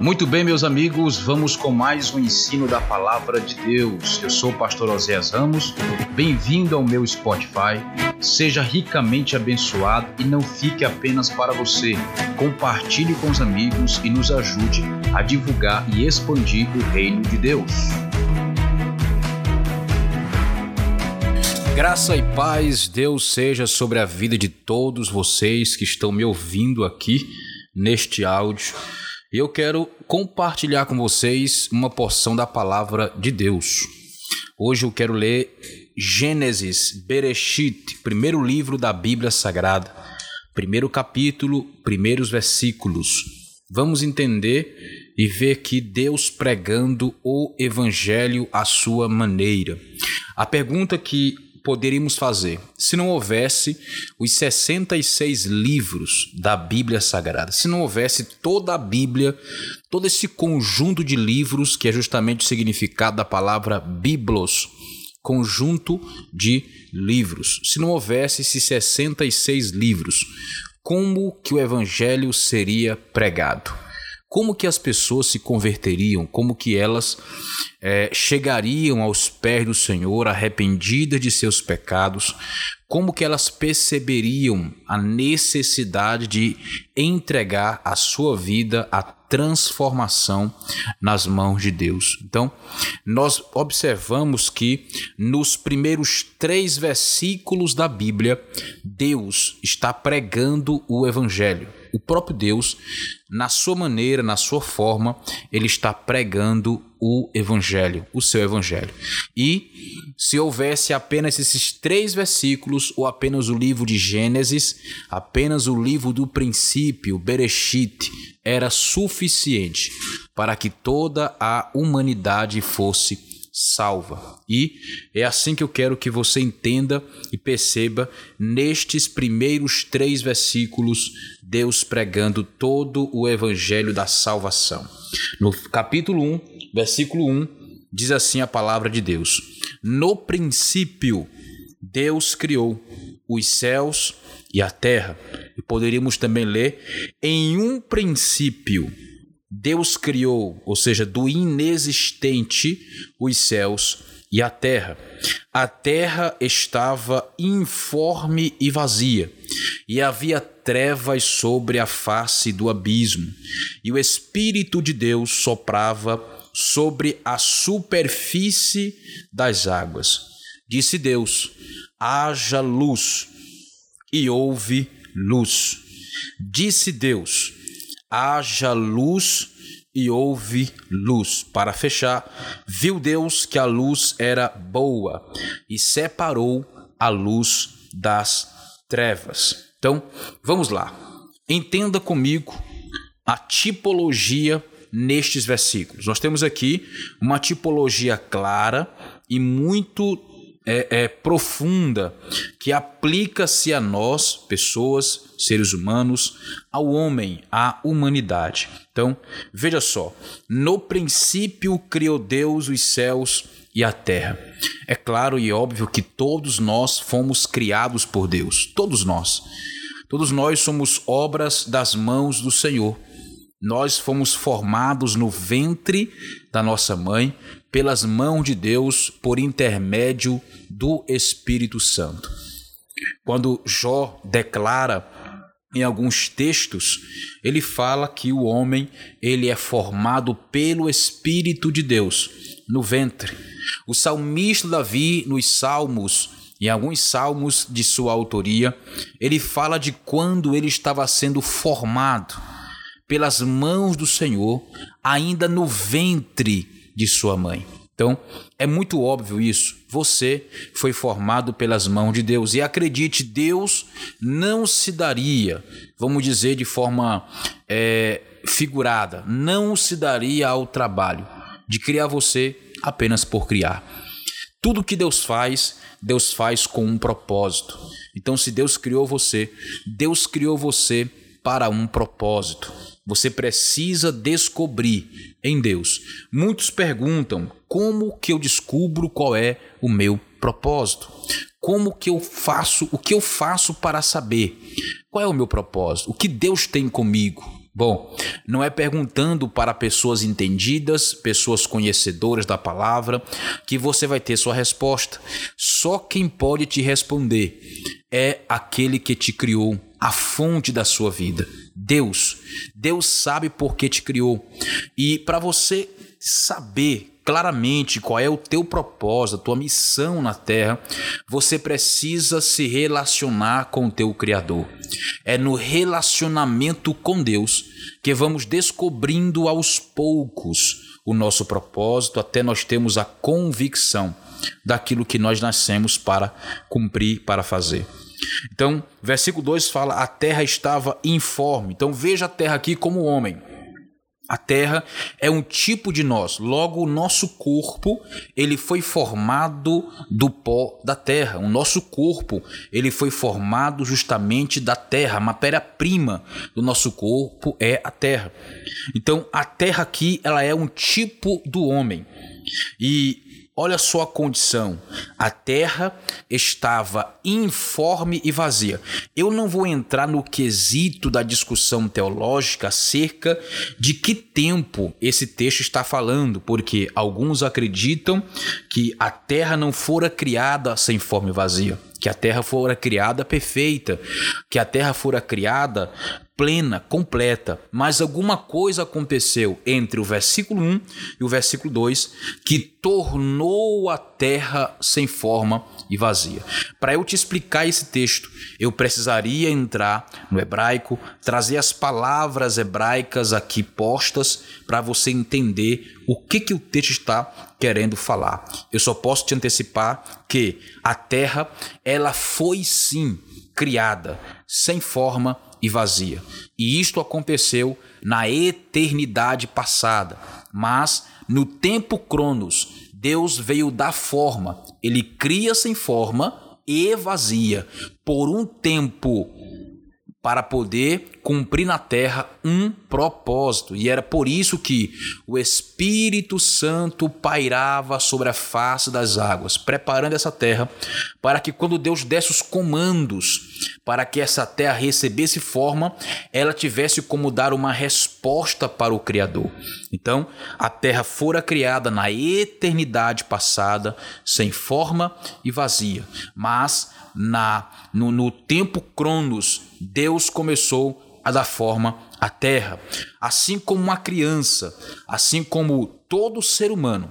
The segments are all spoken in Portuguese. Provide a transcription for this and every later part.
Muito bem, meus amigos, vamos com mais um ensino da palavra de Deus. Eu sou o pastor Oséias Ramos. Bem-vindo ao meu Spotify. Seja ricamente abençoado e não fique apenas para você. Compartilhe com os amigos e nos ajude a divulgar e expandir o reino de Deus. Graça e paz, Deus seja sobre a vida de todos vocês que estão me ouvindo aqui neste áudio. Eu quero compartilhar com vocês uma porção da palavra de Deus. Hoje eu quero ler Gênesis, Bereshit, primeiro livro da Bíblia Sagrada, primeiro capítulo, primeiros versículos. Vamos entender e ver aqui Deus pregando o evangelho à sua maneira. A pergunta que poderíamos fazer se não houvesse os 66 livros da Bíblia Sagrada, se não houvesse toda a Bíblia, todo esse conjunto de livros que é justamente o significado da palavra biblos, conjunto de livros. Se não houvesse esses 66 livros, como que o evangelho seria pregado? Como que as pessoas se converteriam? Como que elas é, chegariam aos pés do Senhor arrependidas de seus pecados? Como que elas perceberiam a necessidade de entregar a sua vida à transformação nas mãos de Deus? Então, nós observamos que nos primeiros três versículos da Bíblia, Deus está pregando o Evangelho o próprio Deus, na sua maneira, na sua forma, ele está pregando o evangelho, o seu evangelho. E se houvesse apenas esses três versículos, ou apenas o livro de Gênesis, apenas o livro do princípio, Bereshit, era suficiente para que toda a humanidade fosse salva. E é assim que eu quero que você entenda e perceba nestes primeiros três versículos, Deus pregando todo o evangelho da salvação. No capítulo 1, versículo 1, diz assim a palavra de Deus: No princípio, Deus criou os céus e a terra. E poderíamos também ler: em um princípio Deus criou, ou seja, do inexistente, os céus e a terra. A terra estava informe e vazia, e havia trevas sobre a face do abismo, e o Espírito de Deus soprava sobre a superfície das águas. Disse Deus: haja luz, e houve luz. Disse Deus: haja luz e houve luz. Para fechar, viu Deus que a luz era boa e separou a luz das trevas. Então, vamos lá. Entenda comigo a tipologia nestes versículos. Nós temos aqui uma tipologia clara e muito é, é, profunda que aplica-se a nós, pessoas, seres humanos, ao homem, à humanidade. Então, veja só: no princípio criou Deus os céus e a terra. É claro e óbvio que todos nós fomos criados por Deus, todos nós. Todos nós somos obras das mãos do Senhor. Nós fomos formados no ventre da nossa mãe pelas mãos de Deus por intermédio do Espírito Santo. Quando Jó declara em alguns textos, ele fala que o homem ele é formado pelo Espírito de Deus no ventre. O salmista Davi, nos Salmos, em alguns salmos de sua autoria, ele fala de quando ele estava sendo formado pelas mãos do Senhor, ainda no ventre de sua mãe. Então, é muito óbvio isso. Você foi formado pelas mãos de Deus. E acredite, Deus não se daria, vamos dizer de forma é, figurada, não se daria ao trabalho de criar você apenas por criar. Tudo que Deus faz, Deus faz com um propósito. Então, se Deus criou você, Deus criou você para um propósito. Você precisa descobrir em Deus. Muitos perguntam: como que eu descubro qual é o meu propósito? Como que eu faço? O que eu faço para saber qual é o meu propósito? O que Deus tem comigo? Bom, não é perguntando para pessoas entendidas, pessoas conhecedoras da palavra, que você vai ter sua resposta. Só quem pode te responder é aquele que te criou, a fonte da sua vida. Deus. Deus sabe por que te criou. E para você saber claramente qual é o teu propósito, a tua missão na terra, você precisa se relacionar com o teu criador. É no relacionamento com Deus que vamos descobrindo aos poucos o nosso propósito até nós termos a convicção daquilo que nós nascemos para cumprir, para fazer. Então, versículo 2 fala: a terra estava informe. Então, veja a terra aqui como homem. A terra é um tipo de nós. Logo, o nosso corpo, ele foi formado do pó da terra. O nosso corpo, ele foi formado justamente da terra. A matéria-prima do nosso corpo é a terra. Então, a terra aqui, ela é um tipo do homem. E Olha só a condição. A terra estava informe e vazia. Eu não vou entrar no quesito da discussão teológica acerca de que tempo esse texto está falando, porque alguns acreditam que a terra não fora criada sem forma e vazia que a terra fora criada perfeita, que a terra fora criada plena, completa, mas alguma coisa aconteceu entre o versículo 1 e o versículo 2 que tornou a terra sem forma e vazia. Para eu te explicar esse texto, eu precisaria entrar no hebraico, trazer as palavras hebraicas aqui postas para você entender o que, que o texto está querendo falar. Eu só posso te antecipar que a terra, ela foi sim criada sem forma e vazia. E isto aconteceu na eternidade passada. Mas no tempo Cronos, Deus veio dar forma. Ele cria sem forma e vazia por um tempo para poder cumprir na terra um propósito. E era por isso que o Espírito Santo pairava sobre a face das águas, preparando essa terra para que quando Deus desse os comandos para que essa terra recebesse forma, ela tivesse como dar uma resposta para o Criador. Então, a terra fora criada na eternidade passada, sem forma e vazia, mas na no, no tempo Cronos, Deus começou a dar forma à terra. Assim como uma criança, assim como todo ser humano,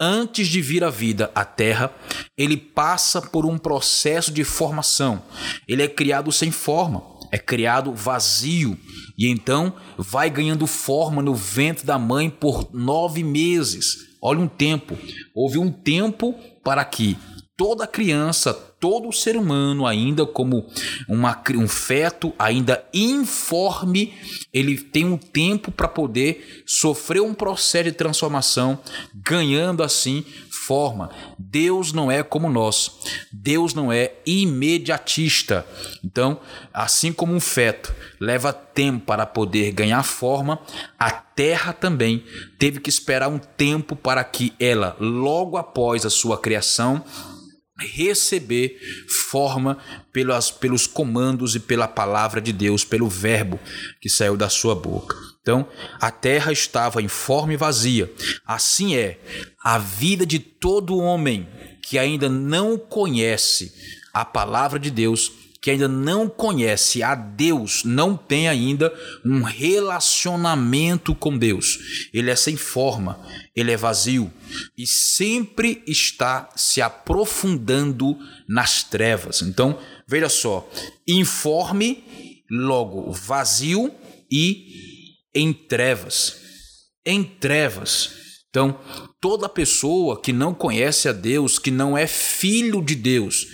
antes de vir à vida à terra, ele passa por um processo de formação. Ele é criado sem forma, é criado vazio e então vai ganhando forma no ventre da mãe por nove meses. Olha um tempo. Houve um tempo para que toda criança, todo ser humano, ainda como uma, um feto, ainda informe, ele tem um tempo para poder sofrer um processo de transformação, ganhando assim forma. Deus não é como nós. Deus não é imediatista. Então, assim como um feto leva tempo para poder ganhar forma, a terra também teve que esperar um tempo para que ela, logo após a sua criação, receber forma pelas, pelos comandos e pela palavra de Deus, pelo verbo que saiu da sua boca. Então, a terra estava informe e vazia. Assim é a vida de todo homem que ainda não conhece a palavra de Deus que ainda não conhece a Deus, não tem ainda um relacionamento com Deus. Ele é sem forma, ele é vazio e sempre está se aprofundando nas trevas. Então, veja só: informe, logo vazio e em trevas. Em trevas. Então, toda pessoa que não conhece a Deus, que não é filho de Deus,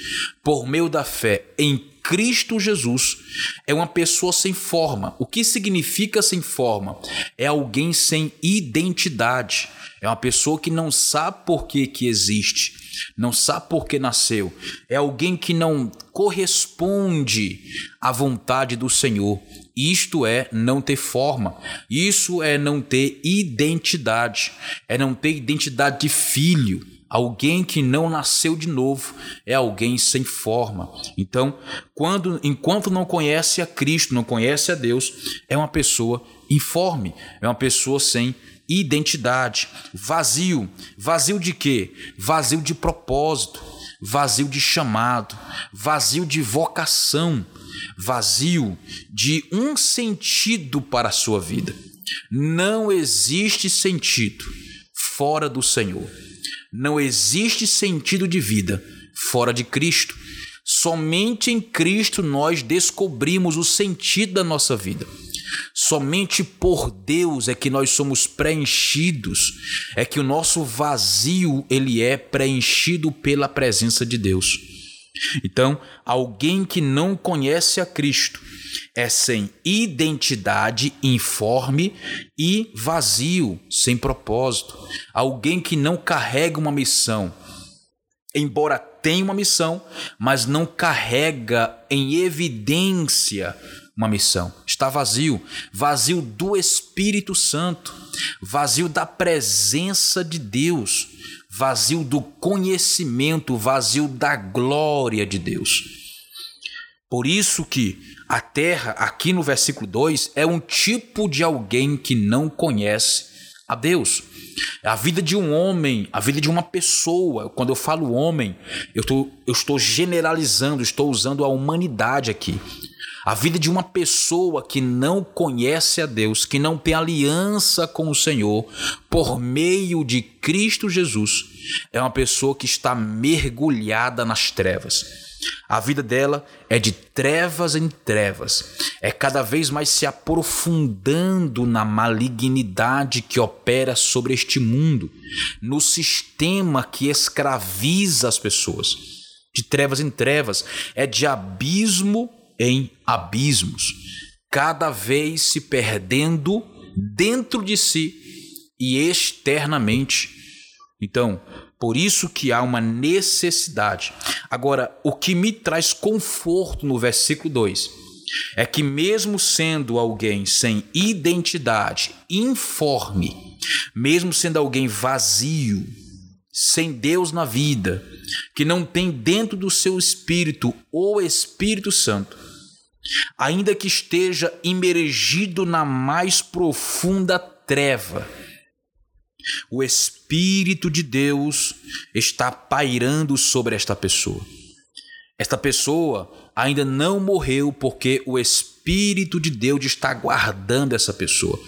por meio da fé em Cristo Jesus é uma pessoa sem forma. O que significa sem forma? É alguém sem identidade. É uma pessoa que não sabe por que, que existe, não sabe por que nasceu. É alguém que não corresponde à vontade do Senhor. Isto é não ter forma, isso é não ter identidade, é não ter identidade de filho, Alguém que não nasceu de novo é alguém sem forma. Então, quando enquanto não conhece a Cristo, não conhece a Deus, é uma pessoa informe, é uma pessoa sem identidade, vazio. Vazio de quê? Vazio de propósito, vazio de chamado, vazio de vocação, vazio de um sentido para a sua vida. Não existe sentido fora do Senhor. Não existe sentido de vida fora de Cristo. Somente em Cristo nós descobrimos o sentido da nossa vida. Somente por Deus é que nós somos preenchidos, é que o nosso vazio ele é preenchido pela presença de Deus. Então, alguém que não conhece a Cristo é sem identidade, informe e vazio, sem propósito. Alguém que não carrega uma missão, embora tenha uma missão, mas não carrega em evidência uma missão. Está vazio, vazio do Espírito Santo, vazio da presença de Deus, vazio do conhecimento, vazio da glória de Deus. Por isso que a terra, aqui no versículo 2, é um tipo de alguém que não conhece a Deus. A vida de um homem, a vida de uma pessoa. Quando eu falo homem, eu, tô, eu estou generalizando, estou usando a humanidade aqui. A vida de uma pessoa que não conhece a Deus, que não tem aliança com o Senhor, por meio de Cristo Jesus, é uma pessoa que está mergulhada nas trevas. A vida dela é de trevas em trevas, é cada vez mais se aprofundando na malignidade que opera sobre este mundo, no sistema que escraviza as pessoas. De trevas em trevas, é de abismo em abismos, cada vez se perdendo dentro de si e externamente. Então, por isso que há uma necessidade. Agora, o que me traz conforto no versículo 2 é que, mesmo sendo alguém sem identidade, informe, mesmo sendo alguém vazio, sem Deus na vida, que não tem dentro do seu espírito o Espírito Santo, ainda que esteja imergido na mais profunda treva, o Espírito de Deus está pairando sobre esta pessoa. Esta pessoa ainda não morreu porque o Espírito de Deus está guardando essa pessoa,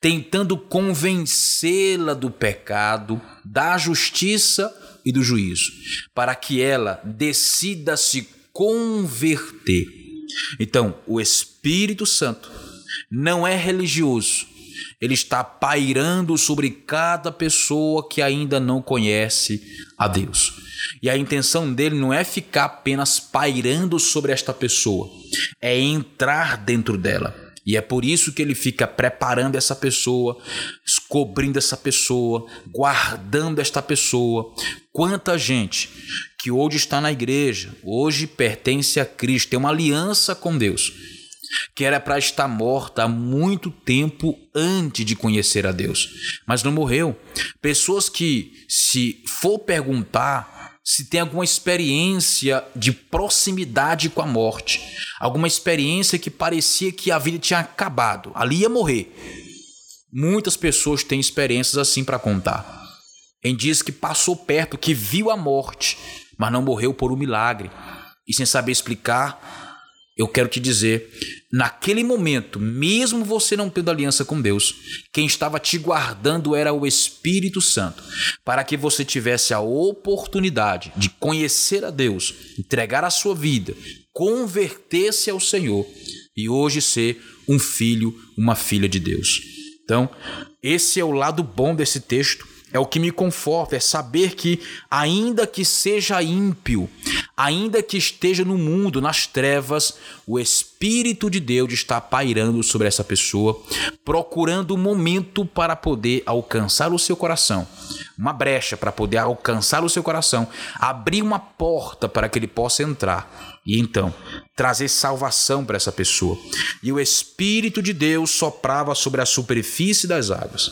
tentando convencê-la do pecado, da justiça e do juízo, para que ela decida se converter. Então, o Espírito Santo não é religioso, ele está pairando sobre cada pessoa que ainda não conhece a Deus. E a intenção dele não é ficar apenas pairando sobre esta pessoa, é entrar dentro dela. E é por isso que ele fica preparando essa pessoa, cobrindo essa pessoa, guardando esta pessoa. Quanta gente que hoje está na igreja, hoje pertence a Cristo, tem uma aliança com Deus, que era para estar morta há muito tempo antes de conhecer a Deus, mas não morreu. Pessoas que, se for perguntar se tem alguma experiência de proximidade com a morte, alguma experiência que parecia que a vida tinha acabado, ali ia morrer. Muitas pessoas têm experiências assim para contar. Em dias que passou perto, que viu a morte, mas não morreu por um milagre. E sem saber explicar, eu quero te dizer, naquele momento, mesmo você não tendo aliança com Deus, quem estava te guardando era o Espírito Santo, para que você tivesse a oportunidade de conhecer a Deus, entregar a sua vida, converter-se ao Senhor e hoje ser um filho, uma filha de Deus. Então, esse é o lado bom desse texto. É o que me conforta, é saber que, ainda que seja ímpio, ainda que esteja no mundo, nas trevas, o Espírito de Deus está pairando sobre essa pessoa, procurando um momento para poder alcançar o seu coração, uma brecha para poder alcançar o seu coração, abrir uma porta para que ele possa entrar e então trazer salvação para essa pessoa. E o Espírito de Deus soprava sobre a superfície das águas.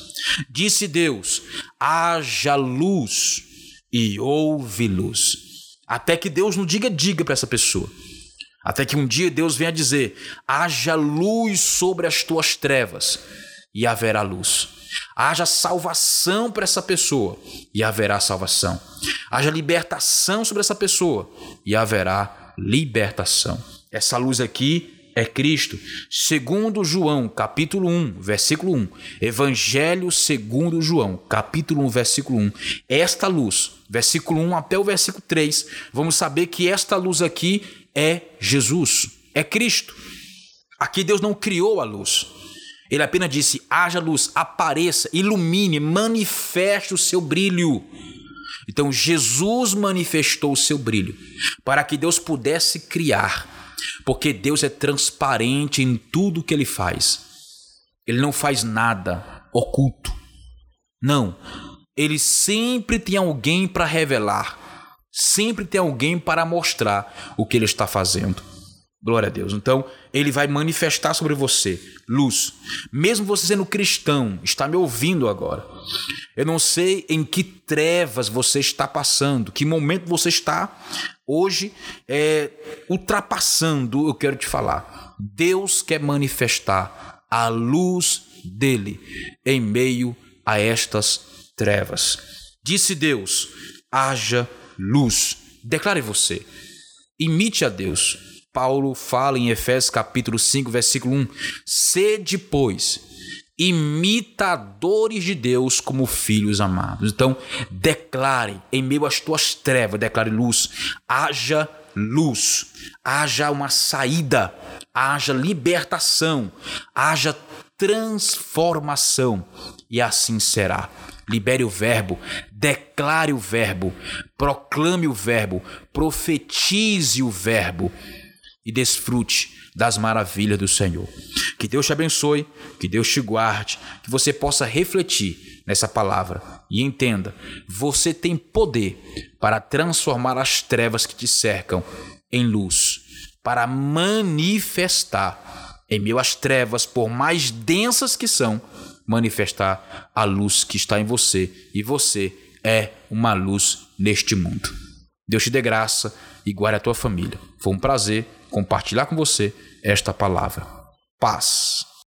Disse Deus: haja luz, e houve luz. Até que Deus não diga, diga para essa pessoa. Até que um dia Deus venha dizer: haja luz sobre as tuas trevas. e haverá luz. Haja salvação para essa pessoa e haverá salvação. Haja libertação sobre essa pessoa e haverá libertação. Essa luz aqui é Cristo. Segundo João, capítulo 1, versículo 1. Evangelho segundo João, capítulo 1, versículo 1. Esta luz, versículo 1 até o versículo 3, vamos saber que esta luz aqui é Jesus, é Cristo. Aqui Deus não criou a luz. Ele apenas disse: haja luz, apareça, ilumine, manifeste o seu brilho. Então Jesus manifestou o seu brilho para que Deus pudesse criar porque Deus é transparente em tudo que ele faz. Ele não faz nada oculto. Não. Ele sempre tem alguém para revelar. Sempre tem alguém para mostrar o que ele está fazendo. Glória a Deus. Então, ele vai manifestar sobre você luz. Mesmo você sendo cristão, está me ouvindo agora. Eu não sei em que trevas você está passando, que momento você está hoje é, ultrapassando, eu quero te falar. Deus quer manifestar a luz dele em meio a estas trevas. Disse Deus: haja luz. Declare você. Imite a Deus. Paulo fala em Efésios capítulo 5, versículo 1: Sede, pois, imitadores de Deus como filhos amados. Então, declare em meio às tuas trevas, declare luz, haja luz, haja uma saída, haja libertação, haja transformação, e assim será. Libere o verbo, declare o verbo, proclame o verbo, profetize o verbo e desfrute das maravilhas do Senhor. Que Deus te abençoe, que Deus te guarde, que você possa refletir nessa palavra e entenda: você tem poder para transformar as trevas que te cercam em luz, para manifestar em meio às trevas, por mais densas que são, manifestar a luz que está em você e você é uma luz neste mundo. Deus te dê graça e guarde a tua família. Foi um prazer compartilhar com você esta palavra. Paz.